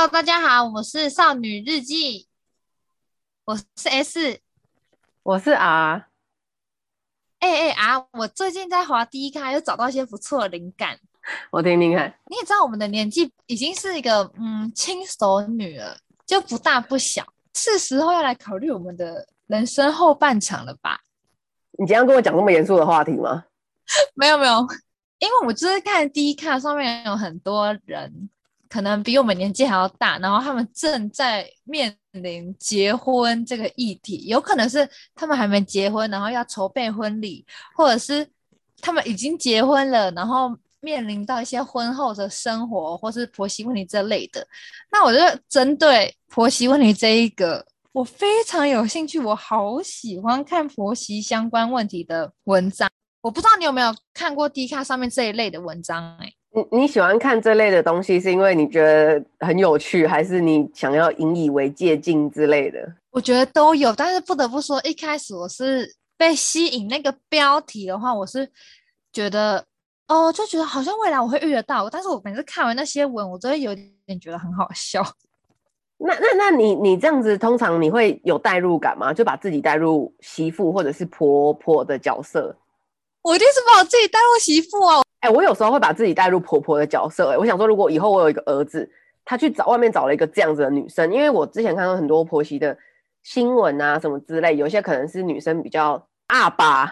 Hello，大家好，我是少女日记，我是 S，我是 R。哎哎 R，我最近在滑 D 卡，又找到一些不错的灵感，我听听看。你也知道，我们的年纪已经是一个嗯轻熟女了，就不大不小，是时候要来考虑我们的人生后半场了吧？你今天跟我讲这么严肃的话题吗？没有没有，因为我就是看 D 卡上面有很多人。可能比我们年纪还要大，然后他们正在面临结婚这个议题，有可能是他们还没结婚，然后要筹备婚礼，或者是他们已经结婚了，然后面临到一些婚后的生活，或是婆媳问题这类的。那我就针对婆媳问题这一个，我非常有兴趣，我好喜欢看婆媳相关问题的文章。我不知道你有没有看过 D 卡上面这一类的文章，欸，哎。你你喜欢看这类的东西，是因为你觉得很有趣，还是你想要引以为借鉴之类的？我觉得都有，但是不得不说，一开始我是被吸引那个标题的话，我是觉得哦，就觉得好像未来我会遇得到。但是我每次看完那些文，我都会有点觉得很好笑。那那那你你这样子，通常你会有代入感吗？就把自己带入媳妇或者是婆婆的角色？我一定是把我自己带入媳妇哦。哎、欸，我有时候会把自己带入婆婆的角色、欸。哎，我想说，如果以后我有一个儿子，他去找外面找了一个这样子的女生，因为我之前看到很多婆媳的新闻啊，什么之类，有些可能是女生比较阿爸，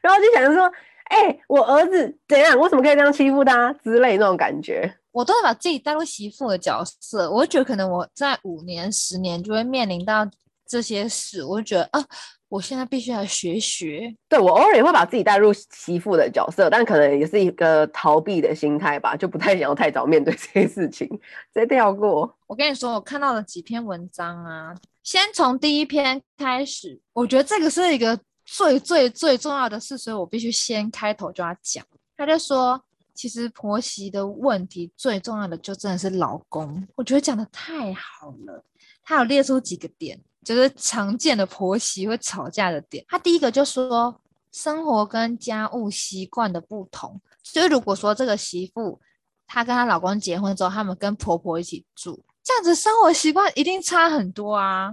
然后就想说，哎、欸，我儿子怎样？为什么可以这样欺负他之类那种感觉？我都会把自己带入媳妇的角色，我觉得可能我在五年、十年就会面临到这些事，我就觉得啊。我现在必须要学学。对，我偶尔也会把自己带入媳妇的角色，但可能也是一个逃避的心态吧，就不太想要太早面对这些事情，直接跳过。我跟你说，我看到了几篇文章啊，先从第一篇开始，我觉得这个是一个最最最重要的事，所以我必须先开头就要讲。他就说，其实婆媳的问题最重要的就真的是老公，我觉得讲的太好了，他有列出几个点。就是常见的婆媳会吵架的点，他第一个就说生活跟家务习惯的不同。就是如果说这个媳妇她跟她老公结婚之后，他们跟婆婆一起住，这样子生活习惯一定差很多啊。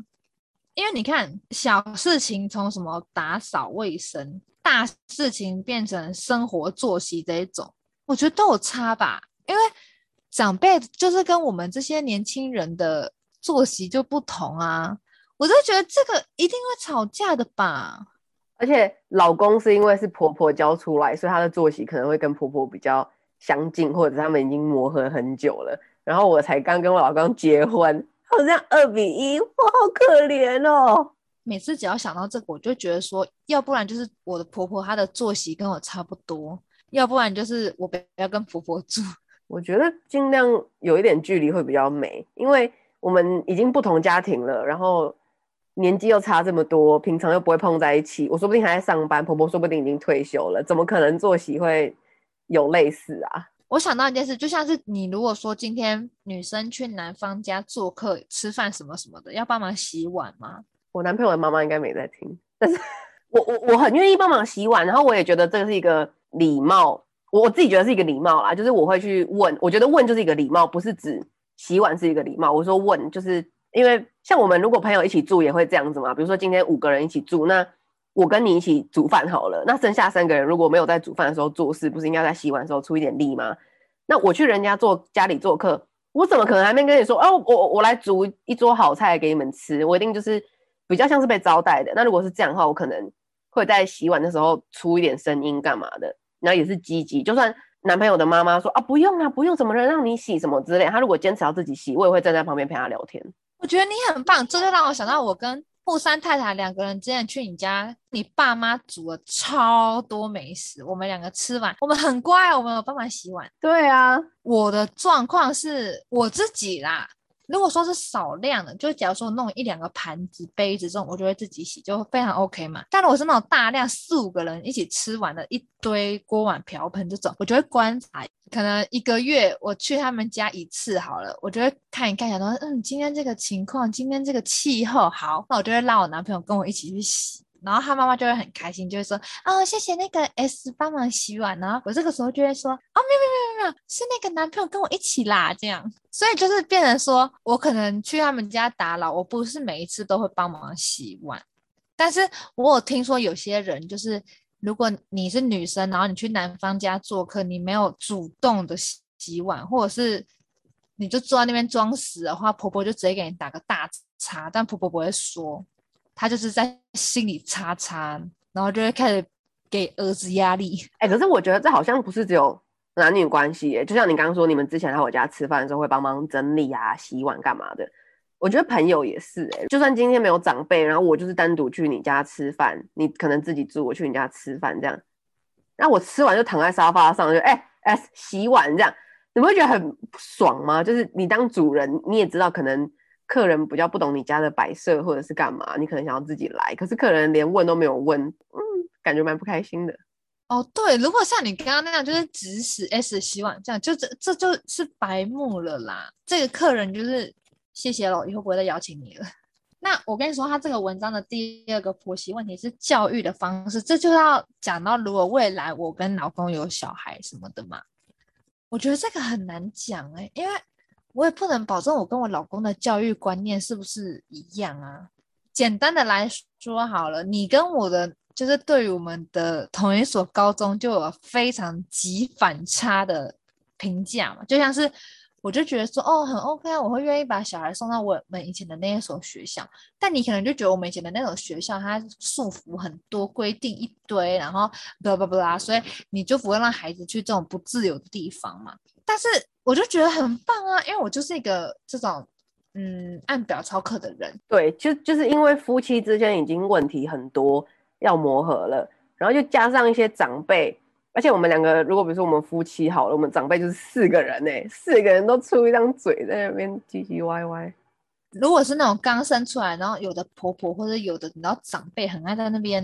因为你看小事情从什么打扫卫生，大事情变成生活作息这一种，我觉得都有差吧。因为长辈就是跟我们这些年轻人的作息就不同啊。我就觉得这个一定会吵架的吧，而且老公是因为是婆婆教出来，所以他的作息可能会跟婆婆比较相近，或者他们已经磨合很久了。然后我才刚跟我老公结婚，好像二比一，我好可怜哦。每次只要想到这个，我就觉得说，要不然就是我的婆婆她的作息跟我差不多，要不然就是我不要跟婆婆住。我觉得尽量有一点距离会比较美，因为我们已经不同家庭了，然后。年纪又差这么多，平常又不会碰在一起。我说不定还在上班，婆婆说不定已经退休了，怎么可能作息会有类似啊？我想到一件事，就像是你如果说今天女生去男方家做客、吃饭什么什么的，要帮忙洗碗吗？我男朋友的妈妈应该没在听，但是我我我很愿意帮忙洗碗，然后我也觉得这个是一个礼貌，我自己觉得是一个礼貌啦，就是我会去问，我觉得问就是一个礼貌，不是指洗碗是一个礼貌，我说问就是。因为像我们如果朋友一起住也会这样子嘛，比如说今天五个人一起住，那我跟你一起煮饭好了，那剩下三个人如果没有在煮饭的时候做事，不是应该在洗碗的时候出一点力吗？那我去人家做家里做客，我怎么可能还没跟你说哦，我我来煮一桌好菜给你们吃，我一定就是比较像是被招待的。那如果是这样的话，我可能会在洗碗的时候出一点声音干嘛的，然后也是积极，就算男朋友的妈妈说啊不用啊不用，什么人让你洗什么之类，他如果坚持要自己洗，我也会站在旁边陪他聊天。我觉得你很棒，这就让我想到我跟富山太太两个人之前去你家，你爸妈煮了超多美食，我们两个吃完，我们很乖，我们有帮忙洗碗。对啊，我的状况是我自己啦。如果说是少量的，就假如说弄一两个盘子、杯子这种，我就会自己洗，就非常 OK 嘛。但如果是那种大量四五个人一起吃完的一堆锅碗瓢盆这种，我就会观察，可能一个月我去他们家一次好了，我就会看一看，想说，嗯，今天这个情况，今天这个气候好，那我就会让我男朋友跟我一起去洗。然后他妈妈就会很开心，就会说哦，谢谢那个 S 帮忙洗碗。然后我这个时候就会说哦，没有没有没有没有，是那个男朋友跟我一起啦，这样。所以就是变成说我可能去他们家打扰，我不是每一次都会帮忙洗碗，但是我有听说有些人就是，如果你是女生，然后你去男方家做客，你没有主动的洗洗碗，或者是你就坐在那边装死的话，婆婆就直接给你打个大叉，但婆婆不会说。他就是在心里擦擦，然后就会开始给儿子压力。哎、可是我觉得这好像不是只有男女关系耶，就像你刚刚说，你们之前来我家吃饭的时候会帮忙整理啊、洗碗干嘛的。我觉得朋友也是，哎，就算今天没有长辈，然后我就是单独去你家吃饭，你可能自己住，我去你家吃饭这样，那我吃完就躺在沙发上，就哎哎、洗碗这样，你们会觉得很爽吗？就是你当主人，你也知道可能。客人比较不懂你家的摆设或者是干嘛，你可能想要自己来，可是客人连问都没有问，嗯，感觉蛮不开心的。哦，对，如果像你刚刚那样，就是指使 S 洗碗这样，就这这就是白目了啦。这个客人就是谢谢了，以后不会再邀请你了。那我跟你说，他这个文章的第二个婆媳问题是教育的方式，这就要讲到如果未来我跟老公有小孩什么的嘛，我觉得这个很难讲哎、因为。我也不能保证我跟我老公的教育观念是不是一样啊。简单的来说好了，你跟我的就是对于我们的同一所高中就有非常极反差的评价嘛。就像是我就觉得说哦很 OK 啊，我会愿意把小孩送到我们以前的那一所学校。但你可能就觉得我们以前的那种学校它束缚很多，规定一堆，然后不不不啦，所以你就不会让孩子去这种不自由的地方嘛。但是。我就觉得很棒啊，因为我就是一个这种嗯按表操课的人。对，就就是因为夫妻之间已经问题很多要磨合了，然后就加上一些长辈，而且我们两个如果比如说我们夫妻好了，我们长辈就是四个人呢，四个人都出一张嘴在那边唧唧歪歪。如果是那种刚生出来，然后有的婆婆或者有的你知道长辈很爱在那边，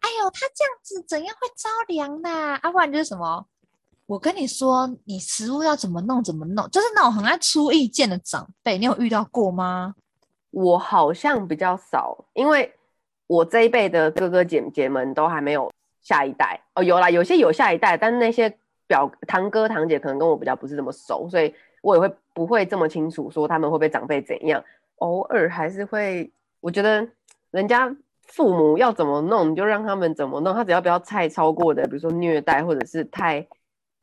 哎呦他这样子怎样会着凉的啊？啊不然就是什么？我跟你说，你食物要怎么弄怎么弄，就是那种很爱出意见的长辈，你有遇到过吗？我好像比较少，因为我这一辈的哥哥姐姐们都还没有下一代哦。有啦，有些有下一代，但那些表堂哥堂姐可能跟我比较不是这么熟，所以我也会不会这么清楚说他们会被长辈怎样。偶尔还是会，我觉得人家父母要怎么弄，你就让他们怎么弄，他只要不要太超过的，比如说虐待或者是太。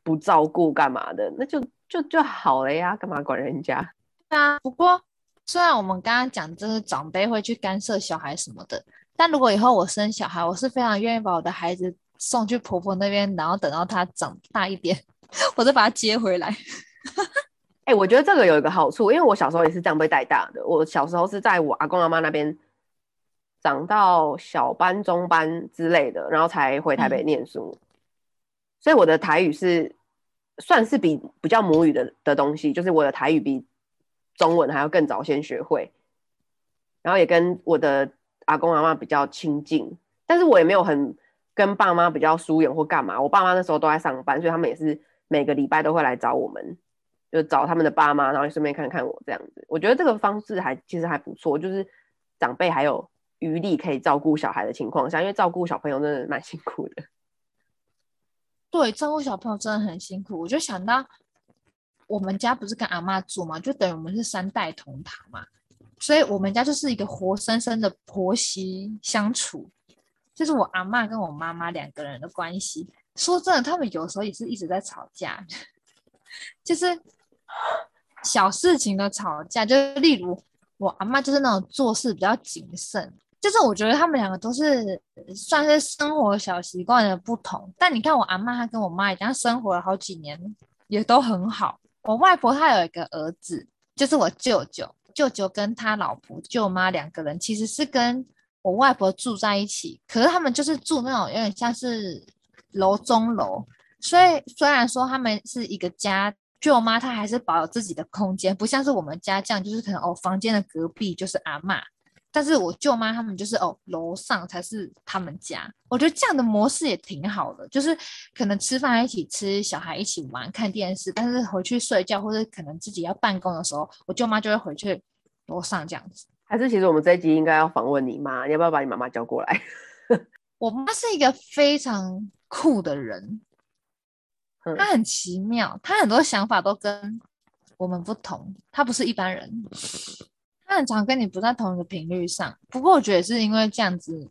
不照顾干嘛的，那就就就好了呀，干嘛管人家？对啊，不过虽然我们刚刚讲这是长辈会去干涉小孩什么的，但如果以后我生小孩，我是非常愿意把我的孩子送去婆婆那边，然后等到他长大一点，我再把他接回来。哎、欸，我觉得这个有一个好处，因为我小时候也是这样被带大的。我小时候是在我阿公阿妈那边长到小班、中班之类的，然后才回台北念书。嗯所以我的台语是算是比比较母语的的东西，就是我的台语比中文还要更早先学会，然后也跟我的阿公阿妈比较亲近，但是我也没有很跟爸妈比较疏远或干嘛。我爸妈那时候都在上班，所以他们也是每个礼拜都会来找我们，就找他们的爸妈，然后顺便看看我这样子。我觉得这个方式还其实还不错，就是长辈还有余力可以照顾小孩的情况下，因为照顾小朋友真的蛮辛苦的。对，照顾小朋友真的很辛苦。我就想到，我们家不是跟阿嬷住嘛，就等于我们是三代同堂嘛，所以我们家就是一个活生生的婆媳相处，就是我阿嬷跟我妈妈两个人的关系。说真的，他们有时候也是一直在吵架，就是小事情的吵架，就例如我阿嬷就是那种做事比较谨慎。就是我觉得他们两个都是算是生活小习惯的不同，但你看我阿妈，她跟我妈已经生活了好几年，也都很好。我外婆她有一个儿子，就是我舅舅，舅舅跟他老婆舅妈两个人其实是跟我外婆住在一起，可是他们就是住那种有点像是楼中楼，所以虽然说他们是一个家，舅妈她还是保有自己的空间，不像是我们家这样，就是可能哦房间的隔壁就是阿嬷。但是我舅妈他们就是哦，楼上才是他们家。我觉得这样的模式也挺好的，就是可能吃饭一起吃，小孩一起玩，看电视。但是回去睡觉或者可能自己要办公的时候，我舅妈就会回去楼上这样子。还是其实我们这一集应该要访问你妈？你要不要把你妈妈叫过来？我妈是一个非常酷的人，她很奇妙，她很多想法都跟我们不同，她不是一般人，她很常跟你不在同一个频率上。不过我觉得是因为这样子，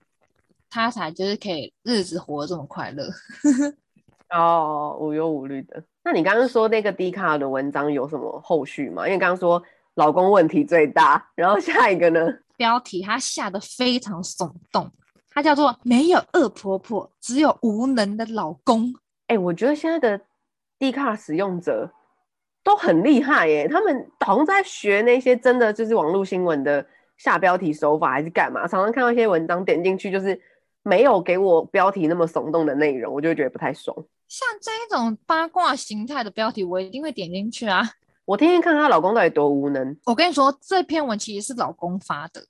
他才就是可以日子活得这么快乐。哦，无忧无虑的。那你刚刚说那个 D 卡的文章有什么后续吗？因为刚刚说老公问题最大，然后下一个呢？标题他下得非常耸动。他叫做没有恶婆婆，只有无能的老公。哎、欸，我觉得现在的 Dcard 使用者都很厉害耶，他们好像在学那些真的就是网络新闻的下标题手法，还是干嘛？常常看到一些文章点进去，就是没有给我标题那么耸动的内容，我就会觉得不太爽。像这一种八卦形态的标题，我一定会点进去啊！我天天看她老公到底多无能。我跟你说，这篇文其实是老公发的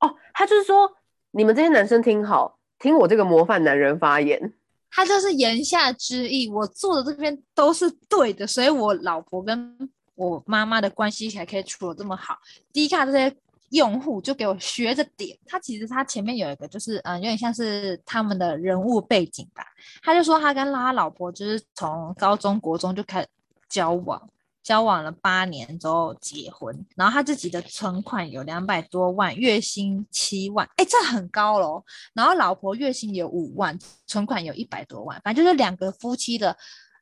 哦，他就是说。你们这些男生听好，听我这个模范男人发言。他就是言下之意，我做的这边都是对的，所以我老婆跟我妈妈的关系才可以处的这么好。低卡这些用户就给我学着点。他其实他前面有一个，就是嗯，有点像是他们的人物背景吧。他就说他跟他老婆就是从高中国中就开始交往。交往了八年之后结婚，然后他自己的存款有两百多万，月薪七万，哎，这很高喽。然后老婆月薪有五万，存款有一百多万，反正就是两个夫妻的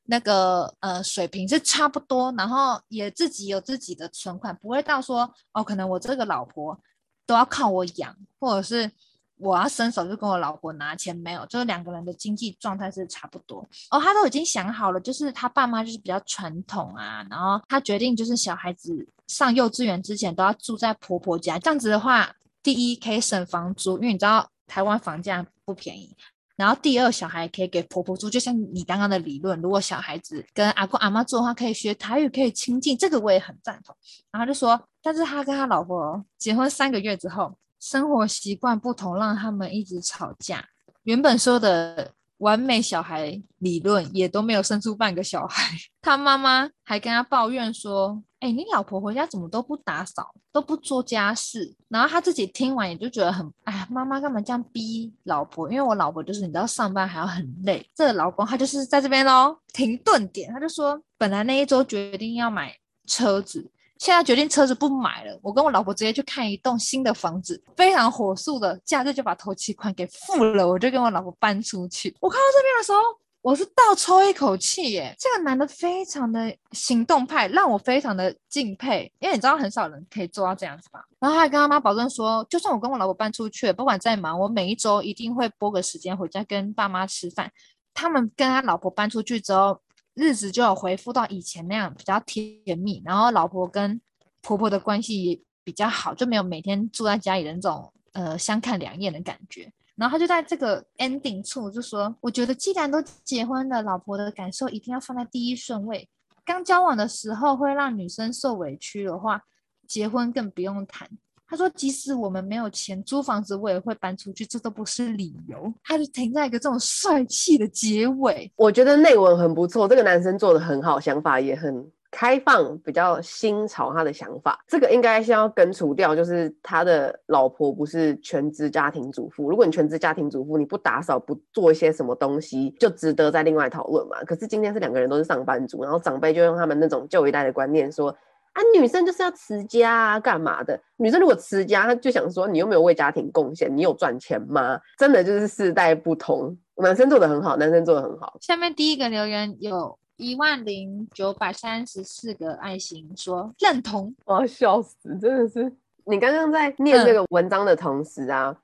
那个呃水平是差不多，然后也自己有自己的存款，不会到说哦，可能我这个老婆都要靠我养，或者是。我要伸手就跟我老婆拿钱，没有，就是两个人的经济状态是差不多。哦，他都已经想好了，就是他爸妈就是比较传统啊，然后他决定就是小孩子上幼稚园之前都要住在婆婆家，这样子的话，第一可以省房租，因为你知道台湾房价不便宜。然后第二，小孩可以给婆婆住，就像你刚刚的理论，如果小孩子跟阿公阿妈住的话，可以学台语，可以亲近，这个我也很赞同。然后就说，但是他跟他老婆结婚三个月之后。生活习惯不同，让他们一直吵架。原本说的完美小孩理论也都没有生出半个小孩。他妈妈还跟他抱怨说：“哎、你老婆回家怎么都不打扫，都不做家事？”然后他自己听完也就觉得很……哎，妈妈干嘛这样逼老婆？因为我老婆就是你知道上班还要很累。这个老公他就是在这边喽，停顿点，他就说：“本来那一周决定要买车子。”现在决定车子不买了，我跟我老婆直接去看一栋新的房子，非常火速的，假日就把头期款给付了，我就跟我老婆搬出去。我看到这边的时候，我是倒抽一口气耶，这个男的非常的行动派，让我非常的敬佩，因为你知道很少人可以做到这样子吧。然后他还跟他妈保证说，就算我跟我老婆搬出去，不管再忙，我每一周一定会拨个时间回家跟爸妈吃饭。他们跟他老婆搬出去之后。日子就有恢复到以前那样比较甜蜜，然后老婆跟婆婆的关系也比较好，就没有每天住在家里的那种呃相看两厌的感觉。然后他就在这个 ending 处就说：“我觉得既然都结婚了，老婆的感受一定要放在第一顺位。刚交往的时候会让女生受委屈的话，结婚更不用谈。”他说：“即使我们没有钱租房子，我也会搬出去，这都不是理由。”他就停在一个这种帅气的结尾。我觉得内文很不错，这个男生做得很好，想法也很开放，比较新潮。他的想法，这个应该是要根除掉，就是他的老婆不是全职家庭主妇。如果你全职家庭主妇，你不打扫，不做一些什么东西，就值得再另外讨论嘛。可是今天是两个人都是上班族，然后长辈就用他们那种旧一代的观念说。啊，女生就是要持家啊，干嘛的？女生如果持家，她就想说，你又没有为家庭贡献？你有赚钱吗？真的就是世代不同，男生做的很好，男生做的很好。下面第一个留言有一万零九百三十四个爱心，说认同。我要笑死，真的是。你刚刚在念这个文章的同时啊，嗯、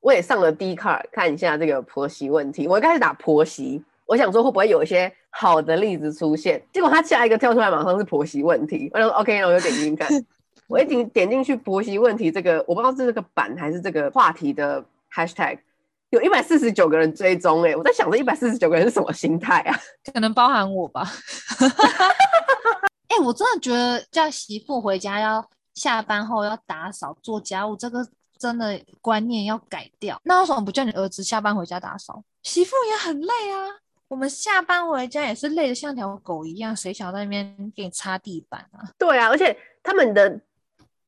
我也上了 Dcard 看一下这个婆媳问题。我一开始打婆媳。我想说会不会有一些好的例子出现，结果他下一个跳出来马上是婆媳问题，我就说 OK，那我就点进去看。我一点点进去婆媳问题这个，我不知道是这个版还是这个话题的 Hashtag，有一百四十九个人追踪哎、欸，我在想这一百四十九个人是什么心态啊？可能包含我吧。哎、欸，我真的觉得叫媳妇回家要下班后要打扫做家务，这个真的观念要改掉。那为什么不叫你儿子下班回家打扫？媳妇也很累啊。我们下班回家也是累得像条狗一样，谁想在那边给你擦地板啊？对啊，而且他们的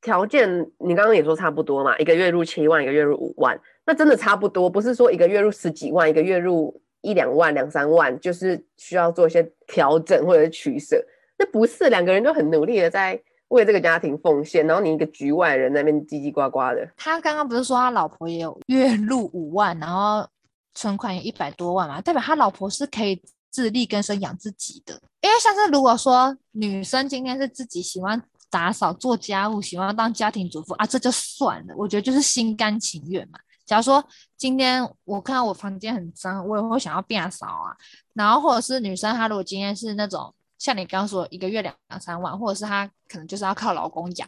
条件你刚刚也说差不多嘛，一个月入七万，一个月入五万，那真的差不多，不是说一个月入十几万，一个月入一两万、两三万，就是需要做一些调整或者是取舍。那不是两个人都很努力的在为这个家庭奉献，然后你一个局外人在那边叽叽呱呱的。他刚刚不是说他老婆也有月入五万，然后存款有一百多万嘛？代表他老婆是可以自力更生养自己的。因为像是如果说女生今天是自己喜欢。打扫、做家务，喜欢当家庭主妇啊，这就算了。我觉得就是心甘情愿嘛。假如说今天我看到我房间很脏，我也会想要变扫啊。然后或者是女生，她如果今天是那种像你刚刚说一个月两两三万，或者是她可能就是要靠老公养，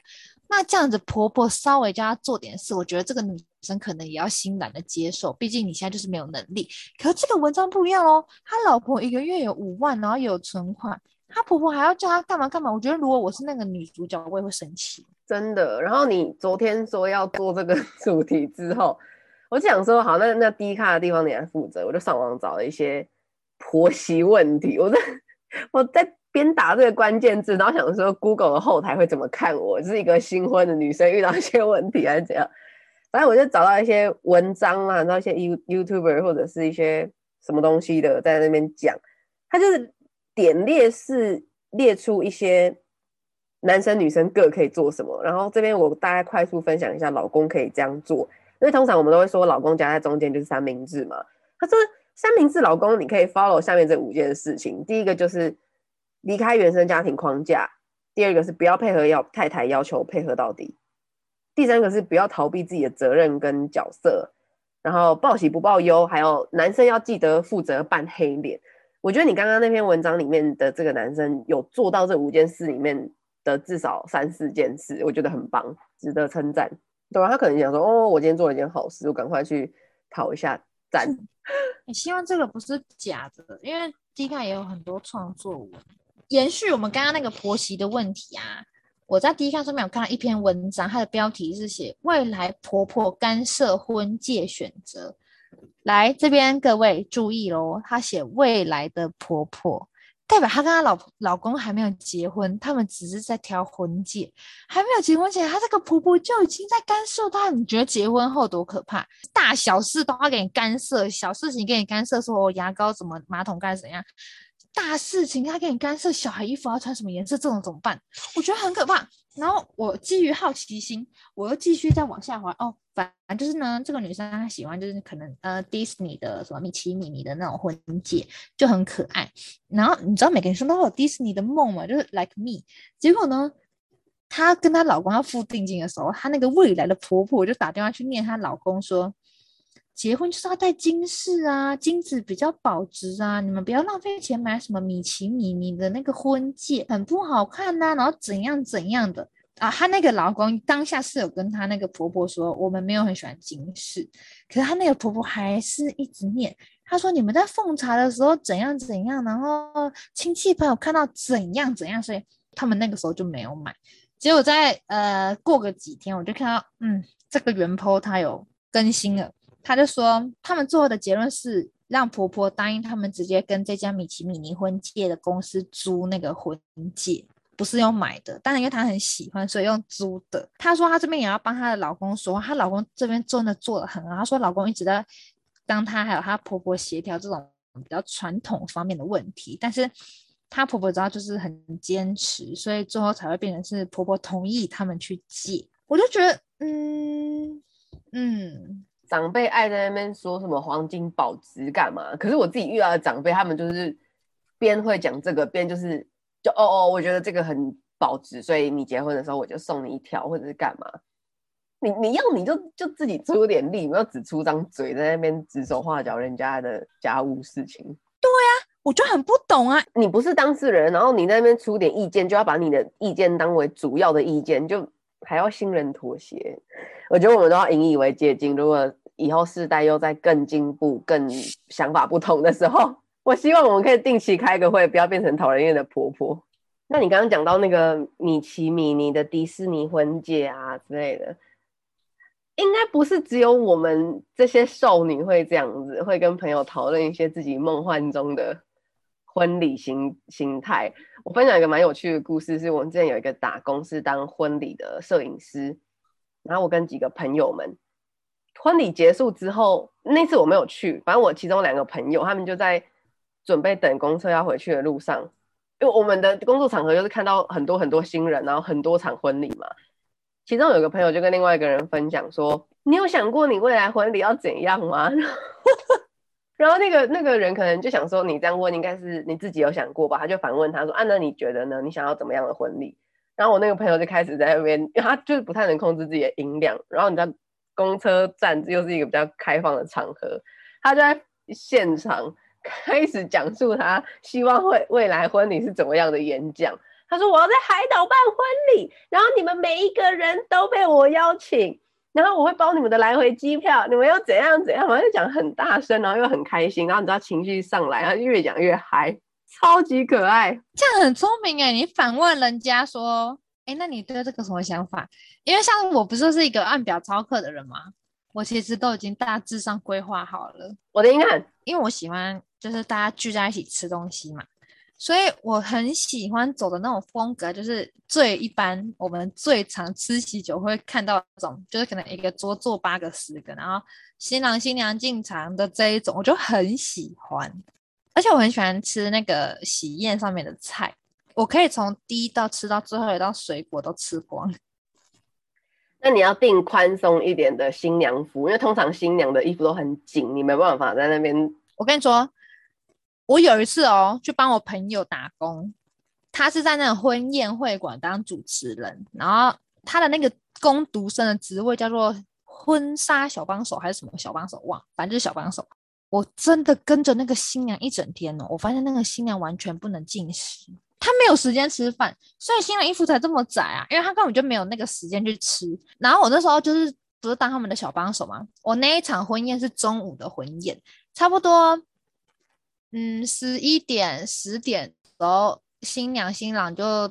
那这样子婆婆稍微叫她做点事，我觉得这个女生可能也要欣然的接受。毕竟你现在就是没有能力。可这个文章不一样哦，他老婆一个月有五万，然后有存款。她婆婆还要叫她干嘛干嘛？我觉得如果我是那个女主角，我也会生气，真的。然后你昨天说要做这个 主题之后，我就想说，好，那那低卡的地方你来负责，我就上网找了一些婆媳问题。我在我在边打这个关键字，然后想说 Google 的后台会怎么看我？是一个新婚的女生遇到一些问题还是怎样？反正我就找到一些文章啊，然后一些 You YouTuber 或者是一些什么东西的在那边讲，他就是。点列式列出一些男生女生各可以做什么，然后这边我大概快速分享一下，老公可以这样做，因为通常我们都会说老公夹在中间就是三明治嘛。他说三明治老公你可以 follow 下面这五件事情，第一个就是离开原生家庭框架，第二个是不要配合要太太要求配合到底，第三个是不要逃避自己的责任跟角色，然后报喜不报忧，还有男生要记得负责扮黑脸。我觉得你刚刚那篇文章里面的这个男生有做到这五件事里面的至少三四件事，我觉得很棒，值得称赞。对吧？他可能想说，哦，我今天做了一件好事，我赶快去讨一下赞。你 希望这个不是假的，因为 D 卡也有很多创作文。延续我们刚刚那个婆媳的问题啊，我在 D 卡上面有看到一篇文章，它的标题是写未来婆婆干涉婚戒选择。来这边，各位注意喽！她写未来的婆婆，代表她跟她老老公还没有结婚，他们只是在挑婚戒，还没有结婚前，她这个婆婆就已经在干涉她。你觉得结婚后多可怕？大小事都要给你干涉，小事情给你干涉，说我牙膏怎么，马桶盖怎样？大事情他给你干涉，小孩衣服要穿什么颜色，这种怎么办？我觉得很可怕。然后我基于好奇心，我又继续再往下滑。哦，反正就是呢，这个女生她喜欢就是可能呃迪士尼的什么米奇米妮的那种婚戒，就很可爱。然后你知道每个女生都有迪士尼的梦嘛，就是 like me。结果呢，她跟她老公要付定金的时候，她那个未来的婆婆就打电话去念她老公说。结婚就是要戴金饰啊，金子比较保值啊，你们不要浪费钱买什么米奇米妮的那个婚戒，很不好看呐、然后怎样怎样的啊？她那个老公当下是有跟她那个婆婆说，我们没有很喜欢金饰，可是她那个婆婆还是一直念，她说你们在奉茶的时候怎样怎样，然后亲戚朋友看到怎样怎样，所以他们那个时候就没有买。结果在呃过个几天，我就看到嗯这个原 po 他有更新了。他就说，他们最后的结论是让婆婆答应他们直接跟这家米奇米妮婚戒的公司租那个婚戒，不是用买的。当然，因为她很喜欢，所以用租的。她说她这边也要帮她的老公说，她老公这边真的做得很好。她说老公一直在帮她还有她婆婆协调这种比较传统方面的问题，但是她婆婆知道就是很坚持，所以最后才会变成是婆婆同意他们去借。我就觉得，嗯嗯。长辈爱在那边说什么黄金保值干嘛？可是我自己遇到的长辈，他们就是边会讲这个，边就是就哦哦，我觉得这个很保值，所以你结婚的时候我就送你一条，或者是干嘛？你你要你就就自己出点力，不要只出张嘴在那边指手画脚人家的家务事情。对呀、啊，我就很不懂啊！你不是当事人，然后你在那边出点意见，就要把你的意见当为主要的意见，就还要新人妥协。我觉得我们都要引以为戒，禁。如果以后世代又在更进步、更想法不同的时候，我希望我们可以定期开个会，不要变成讨人厌的婆婆。那你刚刚讲到那个米奇米妮的迪士尼婚戒啊之类的，应该不是只有我们这些少女会这样子，会跟朋友讨论一些自己梦幻中的婚礼形形态。我分享一个蛮有趣的故事，是我们之前有一个打工是当婚礼的摄影师，然后我跟几个朋友们，婚礼结束之后，那次我没有去，反正我其中两个朋友他们就在准备等公车要回去的路上，因为我们的工作场合就是看到很多很多新人，然后很多场婚礼嘛。其中有个朋友就跟另外一个人分享说：“你有想过你未来婚礼要怎样吗？” 然后那个那个人可能就想说：“你这样问，应该是你自己有想过吧？”他就反问他说：“啊，那你觉得呢？你想要怎么样的婚礼？”然后我那个朋友就开始在那边，因为他就是不太能控制自己的音量。然后你知道，公车站又是一个比较开放的场合，他就在现场开始讲述他希望会未来婚礼是怎么样的演讲。他说：“我要在海岛办婚礼，然后你们每一个人都被我邀请，然后我会包你们的来回机票，你们要怎样怎样。”反正就讲很大声，然后又很开心，然后你知道情绪上来，然后越讲越嗨，超级可爱。这样很聪明哎！你反问人家说：“哎，那你对这个什么想法？”因为像我不是是一个按表操课的人吗？我其实都已经大致上规划好了。我的应该，因为我喜欢就是大家聚在一起吃东西嘛。所以我很喜欢走的那种风格，就是最一般，我们最常吃喜酒会看到这种，就是可能一个桌坐八个、十个，然后新郎新娘进场的这一种，我就很喜欢。而且我很喜欢吃那个喜宴上面的菜，我可以从第一道吃到最后一道水果都吃光。那你要订宽松一点的新娘服，因为通常新娘的衣服都很紧，你没办法在那边。我跟你说。我有一次哦，去帮我朋友打工，他是在那种婚宴会馆当主持人，然后他的那个工读生的职位叫做婚纱小帮手还是什么小帮手，忘，反正就是小帮手。我真的跟着那个新娘一整天哦，我发现那个新娘完全不能进食，他没有时间吃饭，所以新娘衣服才这么窄啊，因为他根本就没有那个时间去吃。然后我那时候就是不是当他们的小帮手嘛，我那一场婚宴是中午的婚宴，差不多。嗯，十一点、十点，时候新娘新郎就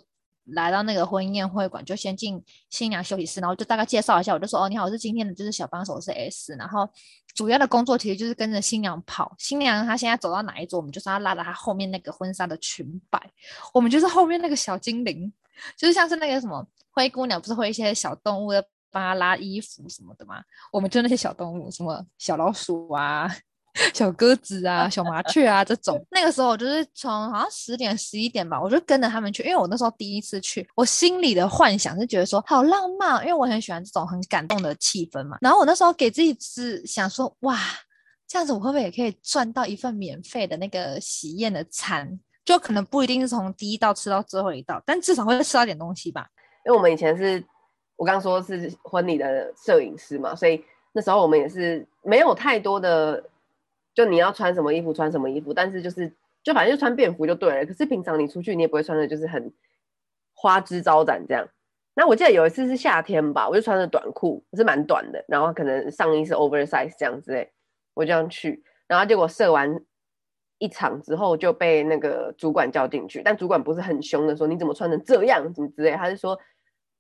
来到那个婚宴会馆，就先进新娘休息室，然后就大概介绍一下，我就说哦，你好，我是今天的就是小帮手，是 S，然后主要的工作其实就是跟着新娘跑，新娘她现在走到哪一桌，我们就是要拉着她后面那个婚纱的裙摆，我们就是后面那个小精灵，就是像是那个什么灰姑娘，不是会一些小动物的帮她拉衣服什么的吗？我们就那些小动物，什么小老鼠啊。小鸽子啊，小麻雀啊，这种那个时候我就是从好像十点十一点吧，我就跟着他们去，因为我那时候第一次去，我心里的幻想是觉得说好浪漫，因为我很喜欢这种很感动的气氛嘛。然后我那时候给自己是想说，哇，这样子我会不会也可以赚到一份免费的那个喜宴的餐？就可能不一定是从第一道吃到最后一道，但至少会吃到点东西吧。因为我们以前是我刚刚说是婚礼的摄影师嘛，所以那时候我们也是没有太多的。就你要穿什么衣服穿什么衣服，但是就是就反正就穿便服就对了。可是平常你出去你也不会穿的，就是很花枝招展这样。那我记得有一次是夏天吧，我就穿着短裤，是蛮短的，然后可能上衣是 oversize 这样之类。我这样去，然后结果射完一场之后就被那个主管叫进去，但主管不是很凶的说你怎么穿成这样怎么之类，他就说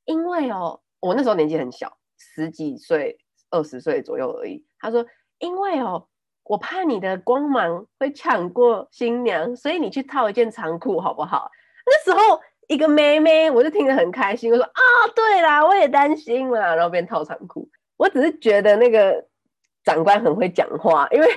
因为哦，我那时候年纪很小，十几岁、二十岁左右而已。他说因为哦。我怕你的光芒会抢过新娘，所以你去套一件长裤好不好？那时候一个妹妹，我就听得很开心。我说啊，对啦，我也担心啦，然后便套长裤。我只是觉得那个长官很会讲话，因为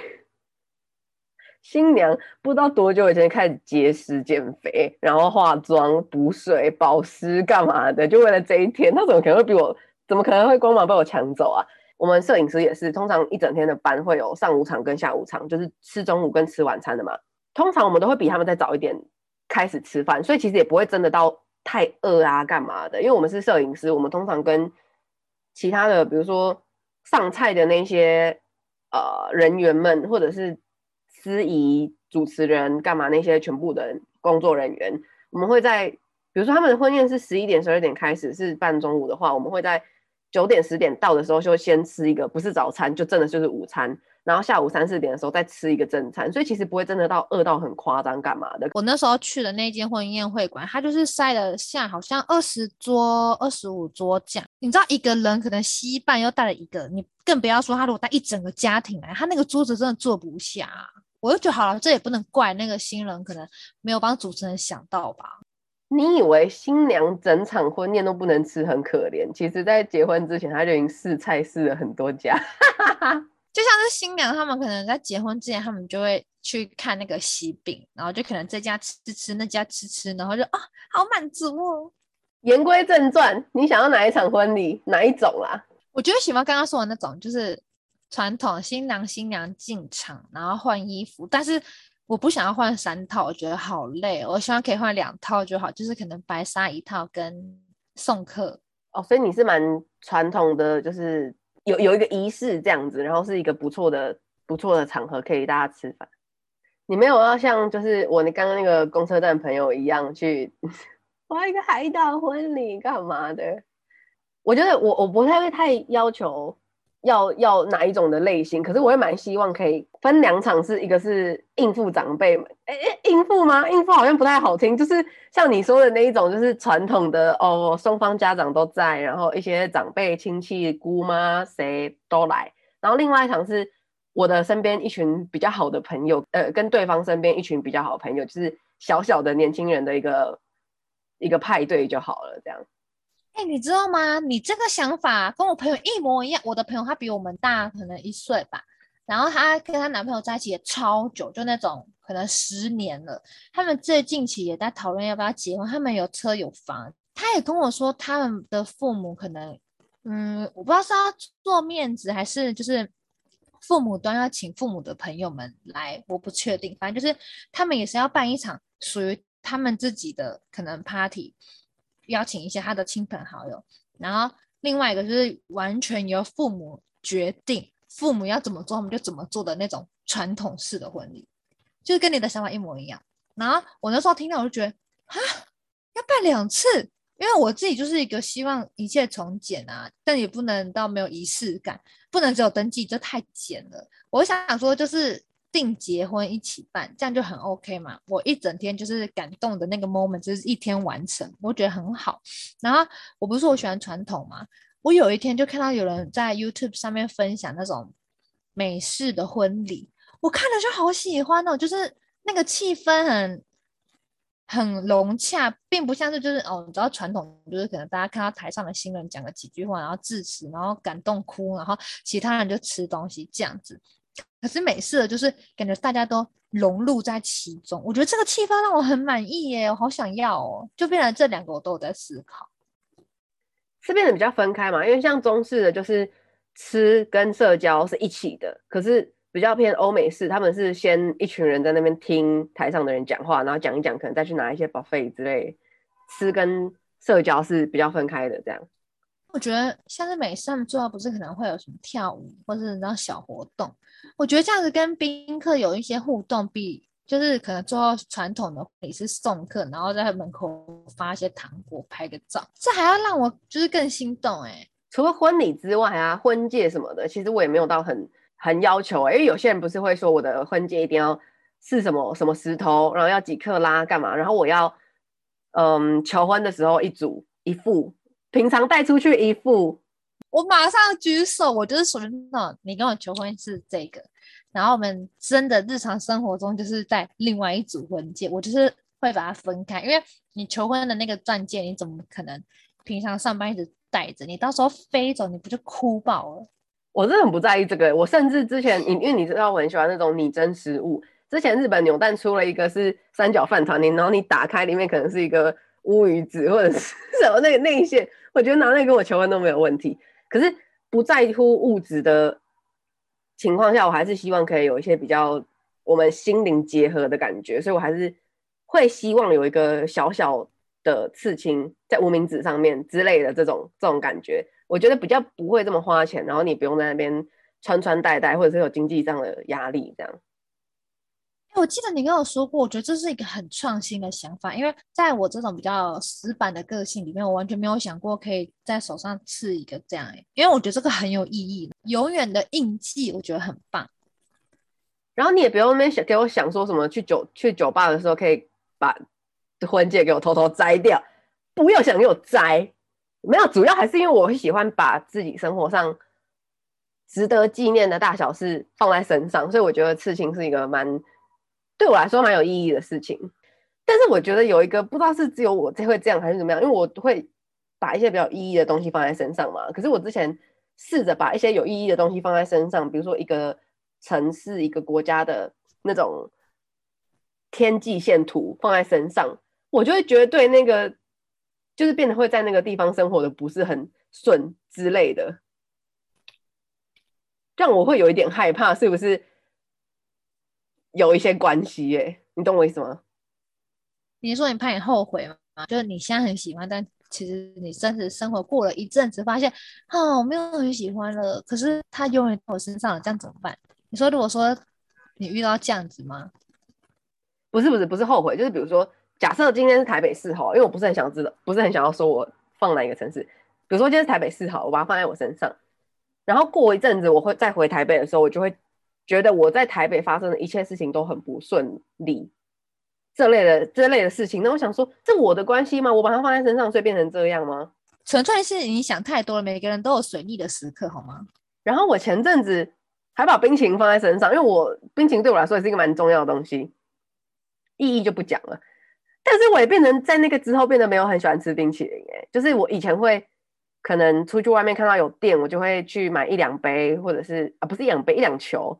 新娘不知道多久以前开始节食减肥，然后化妆、补水、保湿干嘛的，就为了这一天。她怎么可能会比我？怎么可能会光芒被我抢走啊？我们摄影师也是，通常一整天的班会有上午场跟下午场，就是吃中午跟吃晚餐的嘛。通常我们都会比他们再早一点开始吃饭，所以其实也不会真的到太饿啊干嘛的。因为我们是摄影师，我们通常跟其他的，比如说上菜的那些呃人员们，或者是司仪、主持人干嘛那些全部的工作人员，我们会在比如说他们的婚宴是十一点、十二点开始，是办中午的话，我们会在。九点十点到的时候，就先吃一个，不是早餐，就真的就是午餐。然后下午三四点的时候再吃一个正餐，所以其实不会真的到饿到很夸张干嘛的。我那时候去的那间婚宴会馆，它就是塞了下好像二十桌、二十五桌这样。你知道一个人可能携伴又带了一个，你更不要说他如果带一整个家庭来，他那个桌子真的坐不下。我就觉得好了，这也不能怪那个新人，可能没有帮主持人想到吧。你以为新娘整场婚宴都不能吃，很可怜。其实，在结婚之前，她就已经试菜试了很多家。就像是新娘，他们可能在结婚之前，他们就会去看那个喜饼，然后就可能这家吃吃，那家吃吃，然后就啊，好满足哦。言归正传，你想要哪一场婚礼？哪一种啦？我觉得喜欢刚刚说的那种，就是传统新郎新娘进场，然后换衣服，但是。我不想要换三套，我觉得好累。我希望可以换两套就好，就是可能白纱一套跟送客。哦，所以你是蛮传统的，就是有有一个仪式这样子，然后是一个不错的不错的场合，可以大家吃饭。你没有要像就是我刚刚那个公车站朋友一样去 玩一个海岛婚礼干嘛的？我觉得我我不太会太要求。要要哪一种的类型？可是我也蛮希望可以分两场，是一个是应付长辈们，哎、欸，应付吗？应付好像不太好听，就是像你说的那一种，就是传统的哦，双方家长都在，然后一些长辈亲戚姑妈谁都来，然后另外一场是我的身边一群比较好的朋友，呃，跟对方身边一群比较好的朋友，就是小小的年轻人的一个一个派对就好了，这样。哎、你知道吗？你这个想法跟我朋友一模一样。我的朋友他比我们大，可能一岁吧。然后她跟她男朋友在一起也超久，就那种可能十年了。他们最近期也在讨论要不要结婚。他们有车有房。他也跟我说，他们的父母可能，嗯，我不知道是要做面子，还是就是父母端要请父母的朋友们来，我不确定。反正就是他们也是要办一场属于他们自己的可能 party。邀请一些他的亲朋好友，然后另外一个就是完全由父母决定，父母要怎么做，我们就怎么做的那种传统式的婚礼，就是跟你的想法一模一样。然后我那时候听到，我就觉得啊，要办两次，因为我自己就是一个希望一切从简啊，但也不能到没有仪式感，不能只有登记，这太简了。我想说就是。订结婚一起办，这样就很 OK 嘛。我一整天就是感动的那个 moment，就是一天完成，我觉得很好。然后我不是说我喜欢传统嘛，我有一天就看到有人在 YouTube 上面分享那种美式的婚礼，我看了就好喜欢哦，就是那个气氛很很融洽，并不像是就是哦，你知道传统就是可能大家看到台上的新人讲了几句话，然后致辞，然后感动哭，然后其他人就吃东西这样子。可是美式的就是感觉大家都融入在其中，我觉得这个气氛让我很满意耶，我好想要哦，就变成这两个我都有在思考，是变得比较分开嘛？因为像中式的就是吃跟社交是一起的，可是比较偏欧美式，他们是先一群人在那边听台上的人讲话，然后讲一讲，可能再去拿一些 buffet 之类，吃跟社交是比较分开的这样。我觉得像是美式他们做到不是可能会有什么跳舞或是那种小活动，我觉得这样子跟宾客有一些互动，比就是可能做传统的也是送客，然后在门口发一些糖果拍个照，这还要让我就是更心动哎、除了婚礼之外啊，婚戒什么的，其实我也没有到很很要求、因为有些人不是会说我的婚戒一定要是什么什么石头，然后要几克拉干嘛，然后我要嗯求婚的时候一组一副。平常带出去一副，我马上举手，我就是属于那种你跟我求婚是这个，然后我们真的日常生活中就是在另外一组婚戒，我就是会把它分开，因为你求婚的那个钻戒，你怎么可能平常上班一直带着？你到时候飞走，你不就哭爆了？我是很不在意这个，我甚至之前，因为你知道我很喜欢那种拟真实物，之前日本扭蛋出了一个是三角饭团，你然后你打开里面可能是一个乌鱼子或者是 什么那个内馅。我觉得拿那个跟我求婚都没有问题，可是不在乎物质的情况下，我还是希望可以有一些比较我们心灵结合的感觉，所以我还是会希望有一个小小的刺青在无名指上面之类的这种这种感觉，我觉得比较不会这么花钱，然后你不用在那边穿穿戴戴，或者是有经济上的压力这样。我记得你跟我说过，我觉得这是一个很创新的想法，因为在我这种比较死板的个性里面，我完全没有想过可以在手上刺一个这样诶，因为我觉得这个很有意义，永远的印记，我觉得很棒。然后你也不用那边想给我想说什么去酒去酒吧的时候可以把婚戒给我偷偷摘掉，不要想给我摘，没有，主要还是因为我喜欢把自己生活上值得纪念的大小事放在身上，所以我觉得刺青是一个蛮对我来说蛮有意义的事情。但是我觉得有一个不知道是只有我才会这样还是怎么样，因为我会把一些比较有意义的东西放在身上嘛。可是我之前试着把一些有意义的东西放在身上，比如说一个城市、一个国家的那种天际线图放在身上，我就会觉得对那个就是变得会在那个地方生活的不是很顺之类的，让我会有一点害怕，是不是有一些关系？耶，你懂我意思吗？你说你怕你后悔吗？就是你现在很喜欢，但其实你真实生活过了一阵子，发现哦，我没有很喜欢了。可是他永远在我身上了，这样怎么办？你说，如果说你遇到这样子吗？不是不是不是后悔，就是比如说，假设今天是台北市好，因为我不是很想知道，不是很想要说我放哪一个城市。比如说今天是台北市好，我把它放在我身上，然后过一阵子我会再回台北的时候，我就会觉得我在台北发生的一切事情都很不顺利。这类的这类的事情，那我想说，这我的关系吗？我把它放在身上，所以变成这样吗？纯粹是你想太多了。每个人都有水逆的时刻，好吗？然后我前阵子还把冰淇淋放在身上，因为我冰淇淋对我来说也是一个蛮重要的东西，意义就不讲了。但是我也变成在那个之后变得没有很喜欢吃冰淇淋，哎，就是我以前会可能出去外面看到有店，我就会去买一两杯，或者是啊不是一两杯一两球，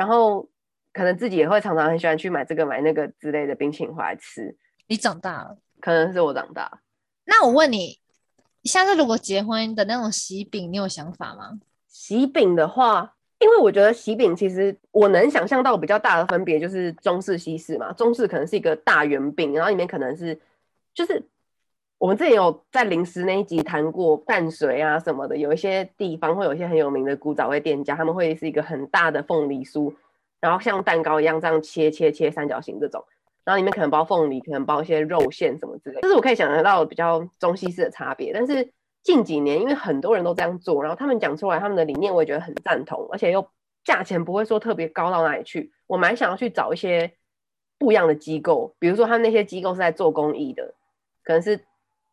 然后。可能自己也会常常很喜欢去买这个买那个之类的冰淇淋回来吃。你长大了，可能是我长大。那我问你，下次如果结婚的那种喜饼，你有想法吗？喜饼的话，因为我觉得喜饼其实我能想象到比较大的分别就是中式西式嘛。中式可能是一个大圆饼，然后里面可能是就是我们之前有在零食那一集谈过淡水啊什么的，有一些地方会有一些很有名的古早味店家，他们会是一个很大的凤梨酥。然后像蛋糕一样这样切切切三角形这种，然后里面可能包凤梨，可能包一些肉馅什么之类，这是我可以想得到比较中西式的差别。但是近几年，因为很多人都这样做，然后他们讲出来他们的理念，我也觉得很赞同，而且又价钱不会说特别高到哪里去。我蛮想要去找一些不一样的机构，比如说他们那些机构是在做公益的，可能是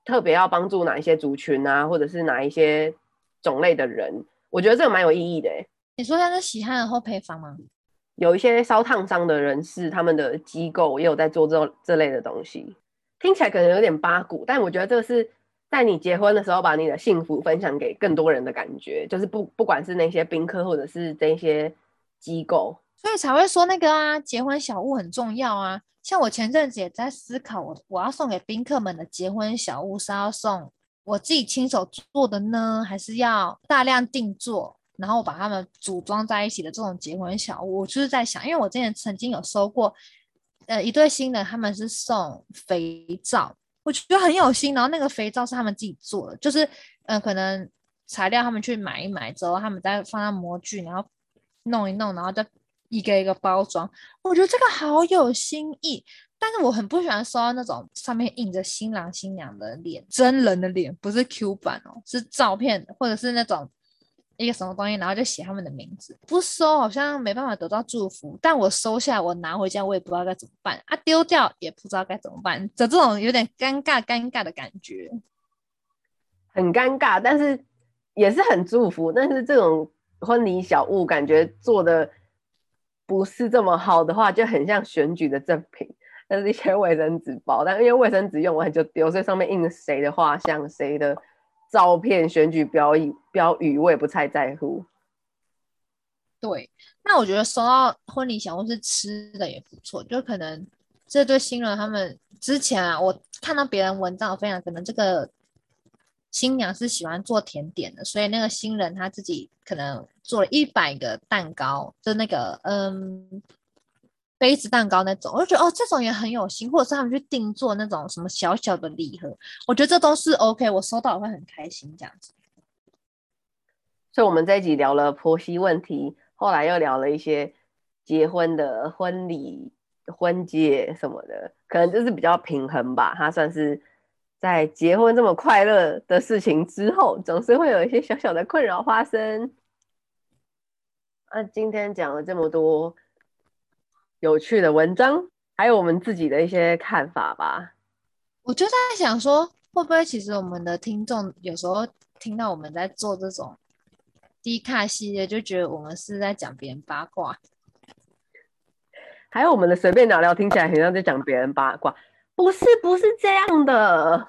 特别要帮助哪一些族群啊，或者是哪一些种类的人，我觉得这个蛮有意义的。你说像是喜憨儿后配方吗？有一些烧烫伤的人士，他们的机构也有在做这这类的东西，听起来可能有点八股，但我觉得这个是在你结婚的时候把你的幸福分享给更多人的感觉，就是不不管是那些宾客或者是这些机构，所以才会说那个啊，结婚小物很重要啊。像我前阵子也在思考我，我要送给宾客们的结婚小物是要送我自己亲手做的呢，还是要大量定做？然后我把它们组装在一起的这种结婚小物，我就是在想，因为我之前曾经有收过，呃，一对新人他们是送肥皂，我觉得很有心。然后那个肥皂是他们自己做的，就是，嗯、呃，可能材料他们去买一买之后，他们再放在模具，然后弄一弄，然后再一个一个包装。我觉得这个好有心意，但是我很不喜欢收到那种上面印着新郎新娘的脸，真人的脸，不是 Q 版哦，是照片或者是那种。一个什么东西，然后就写他们的名字，不收好像没办法得到祝福，但我收下，我拿回家，我也不知道该怎么办啊，丢掉也不知道该怎么办，就这种有点尴尬尴尬的感觉，很尴尬，但是也是很祝福。但是这种婚礼小物，感觉做的不是这么好的话，就很像选举的赠品，那是一些卫生纸包，但因为卫生纸用完就丢，所以上面印谁的画像，谁的。照片、选举标语、标语，我也不太在乎。对，那我觉得收到婚礼小物是吃的也不错，就可能这对新人他们之前啊，我看到别人文章分享，可能这个新娘是喜欢做甜点的，所以那个新人他自己可能做了一百个蛋糕，就那个嗯。杯子蛋糕那种，我就觉得哦，这种也很有心，或者是他们去定做那种什么小小的礼盒，我觉得这都是 OK，我收到我会很开心这样子。所以，我们这一集聊了婆媳问题，后来又聊了一些结婚的婚礼、婚戒什么的，可能就是比较平衡吧。它算是在结婚这么快乐的事情之后，总是会有一些小小的困扰发生。啊，今天讲了这么多。有趣的文章，还有我们自己的一些看法吧。我就在想说，会不会其实我们的听众有时候听到我们在做这种低卡系列，就觉得我们是在讲别人八卦。还有我们的随便聊聊，听起来很像在讲别人八卦，不是，不是这样的。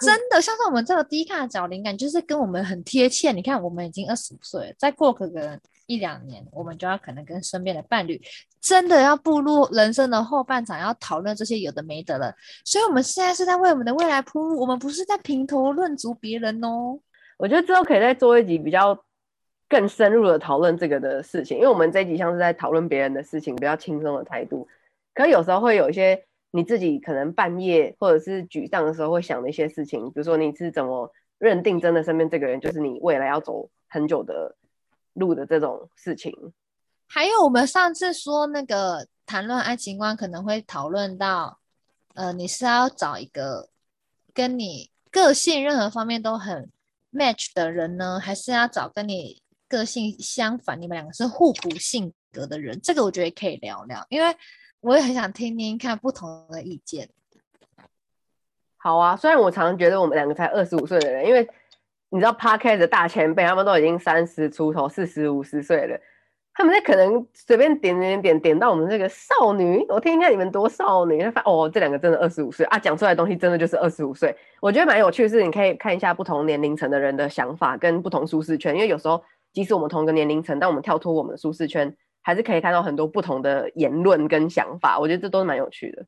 真的，像是我们这个低卡找灵感，就是跟我们很贴切。你看，我们已经二十五岁，再过个个一两年，我们就要可能跟身边的伴侣，真的要步入人生的后半场，要讨论这些有的没的了。所以，我们现在是在为我们的未来铺路，我们不是在评头论足别人哦。我觉得之后可以再做一集比较更深入的讨论这个的事情，因为我们这一集像是在讨论别人的事情，比较轻松的态度，可有时候会有一些。你自己可能半夜或者是沮丧的时候会想的一些事情，比如说你是怎么认定真的身边这个人就是你未来要走很久的路的这种事情。还有我们上次说那个谈论爱情观可能会讨论到，呃，你是要找一个跟你个性任何方面都很 match 的人呢，还是要找跟你个性相反，你们两个是互补性格的人？这个我觉得可以聊聊，因为。我也很想听听看不同的意见。好啊，虽然我常常觉得我们两个才二十五岁的人，因为你知道 Podcast 的大前辈他们都已经三十出头、四十五十岁了，他们在可能随便点点点点到我们这个少女，我听一下你们多少女，发哦，这两个真的二十五岁啊，讲出来的东西真的就是二十五岁。我觉得蛮有趣的是，你可以看一下不同年龄层的人的想法跟不同舒适圈，因为有时候即使我们同一个年龄层，但我们跳脱我们的舒适圈。还是可以看到很多不同的言论跟想法，我觉得这都是蛮有趣的。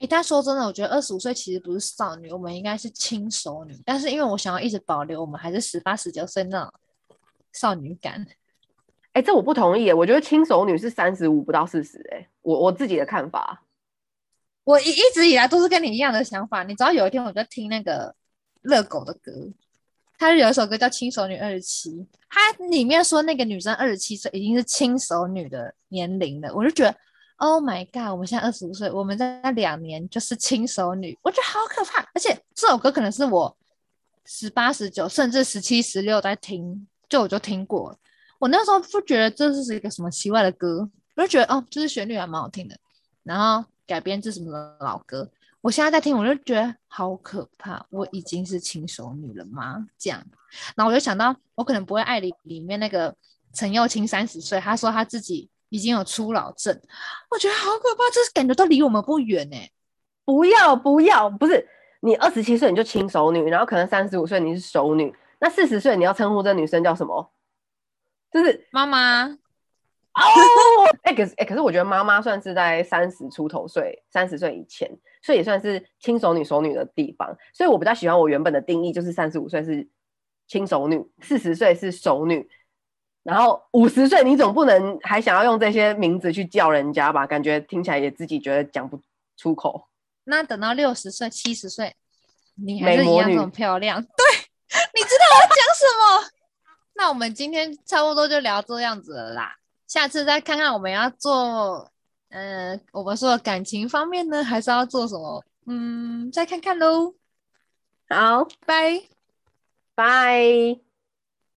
欸，但说真的，我觉得二十五岁其实不是少女，我们应该是轻熟女。但是因为我想要一直保留我们还是十八、十九岁那种少女感。哎，这我不同意。我觉得轻熟女是三十五不到四十。哎，我我自己的看法，我一一直以来都是跟你一样的想法。你知道有一天我在听那个热狗的歌。他有一首歌叫《轻熟女二十七》，他里面说那个女生二十七岁已经是轻熟女的年龄了，我就觉得，Oh my god，我们现在二十五岁，我们在那两年就是轻熟女，我觉得好可怕。而且这首歌可能是我十八、十九，甚至十七、十六在听，就我就听过。我那时候不觉得这是一个什么奇怪的歌，我就觉得哦，就是旋律还蛮好听的，然后改编自什么老歌。我现在在听，我就觉得好可怕。我已经是轻熟女了吗？这样，然后我就想到，我可能不会爱里里面那个陈又青三十岁，他说他自己已经有初老症，我觉得好可怕。这是感觉都离我们不远呢。不要不要，不是你二十七岁你就轻熟女，然后可能三十五岁你是熟女，那四十岁你要称呼这女生叫什么？就是妈妈。哦，哎、欸，可是哎、欸，可是我觉得妈妈算是在三十出头岁，三十岁以前，所以也算是轻熟女熟女的地方。所以我比较喜欢我原本的定义，就是三十五岁是轻熟女，四十岁是熟女，然后五十岁你总不能还想要用这些名字去叫人家吧？感觉听起来也自己觉得讲不出口。那等到六十岁、七十岁，你还是一样这么漂亮。对，你知道我要讲什么？那我们今天差不多就聊这样子了啦。下次再看看我们要做，呃，我们说感情方面呢，还是要做什么？嗯，再看看喽。好，拜拜。